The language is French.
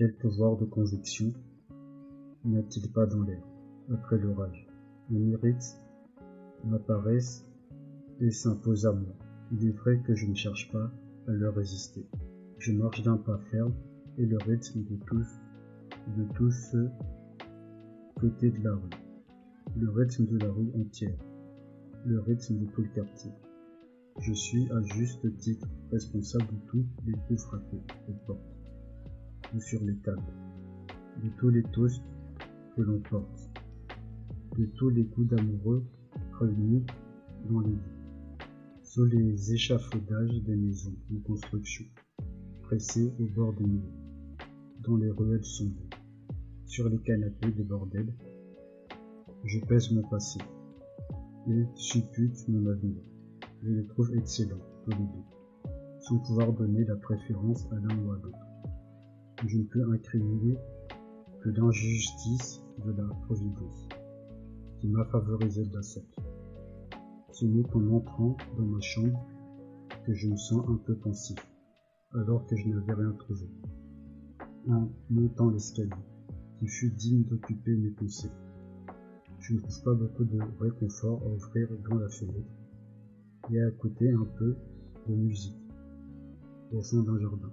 Quel pouvoir de conviction n'y a-t-il pas dans l'air, après l'orage? Les mérites m'apparaissent et s'imposent à moi. Il est vrai que je ne cherche pas à leur résister. Je marche d'un pas ferme et le rythme de tous, de tous ceux côtés de la rue. Le rythme de la rue entière. Le rythme de tout le quartier. Je suis à juste titre responsable de tous les coups frappés aux ou sur les tables, de tous les toasts que l'on porte, de tous les coups d'amoureux réunis dans les lits, sous les échafaudages des maisons de construction, pressés au bord des murs, dans les ruelles sombres, sur les canapés des bordels. Je pèse mon passé et suppute mon avenir. Je les trouve excellents, tous les deux, sans pouvoir donner la préférence à l'un ou à l'autre je ne peux incriminer que l'injustice de la Providence, qui m'a favorisé de la sorte. Ce n'est qu'en entrant dans ma chambre que je me sens un peu pensif, alors que je n'avais rien trouvé. En montant l'escalier, qui fut digne d'occuper mes pensées, je ne trouve pas beaucoup de réconfort à ouvrir dans la fenêtre et à écouter un peu de musique au sein d'un jardin.